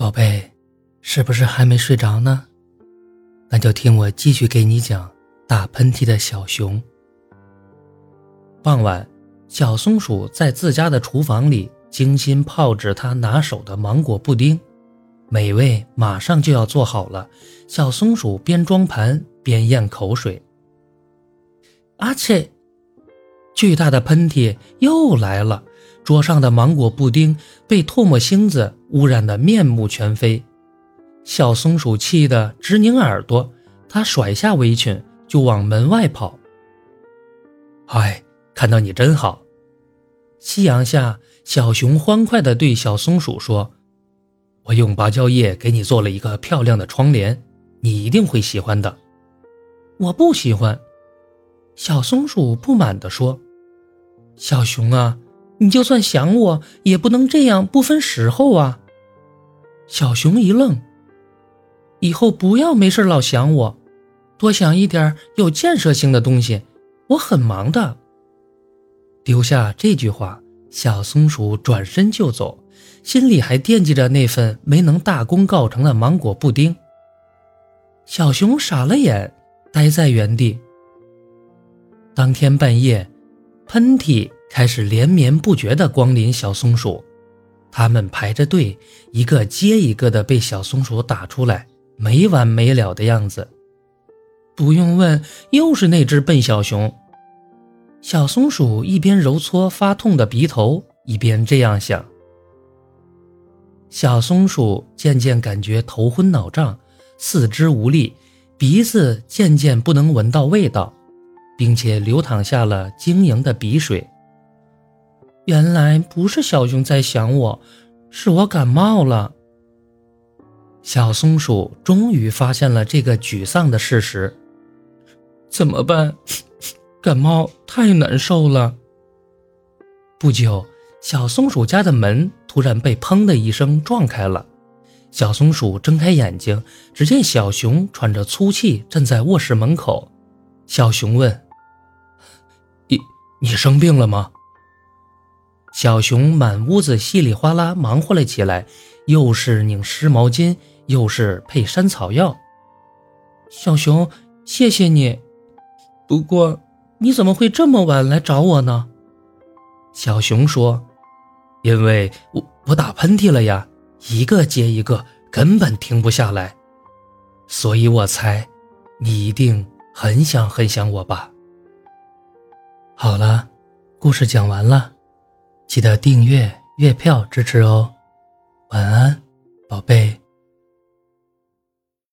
宝贝，是不是还没睡着呢？那就听我继续给你讲打喷嚏的小熊。傍晚，小松鼠在自家的厨房里精心泡制它拿手的芒果布丁，美味马上就要做好了。小松鼠边装盘边咽口水。阿切，巨大的喷嚏又来了。桌上的芒果布丁被唾沫星子污染得面目全非，小松鼠气得直拧耳朵，它甩下围裙就往门外跑。哎，看到你真好！夕阳下，小熊欢快地对小松鼠说：“我用芭蕉叶给你做了一个漂亮的窗帘，你一定会喜欢的。”我不喜欢，小松鼠不满地说：“小熊啊！”你就算想我，也不能这样不分时候啊！小熊一愣，以后不要没事老想我，多想一点有建设性的东西。我很忙的。丢下这句话，小松鼠转身就走，心里还惦记着那份没能大功告成的芒果布丁。小熊傻了眼，呆在原地。当天半夜，喷嚏。开始连绵不绝地光临小松鼠，它们排着队，一个接一个的被小松鼠打出来，没完没了的样子。不用问，又是那只笨小熊。小松鼠一边揉搓发痛的鼻头，一边这样想。小松鼠渐渐感觉头昏脑胀，四肢无力，鼻子渐渐不能闻到味道，并且流淌下了晶莹的鼻水。原来不是小熊在想我，是我感冒了。小松鼠终于发现了这个沮丧的事实，怎么办？感冒太难受了。不久，小松鼠家的门突然被“砰”的一声撞开了。小松鼠睁开眼睛，只见小熊喘着粗气站在卧室门口。小熊问：“你你生病了吗？”小熊满屋子稀里哗啦忙活了起来，又是拧湿毛巾，又是配山草药。小熊，谢谢你。不过，你怎么会这么晚来找我呢？小熊说：“因为我我打喷嚏了呀，一个接一个，根本停不下来。所以我猜，你一定很想很想我吧。”好了，故事讲完了。记得订阅月票支持哦，晚安，宝贝。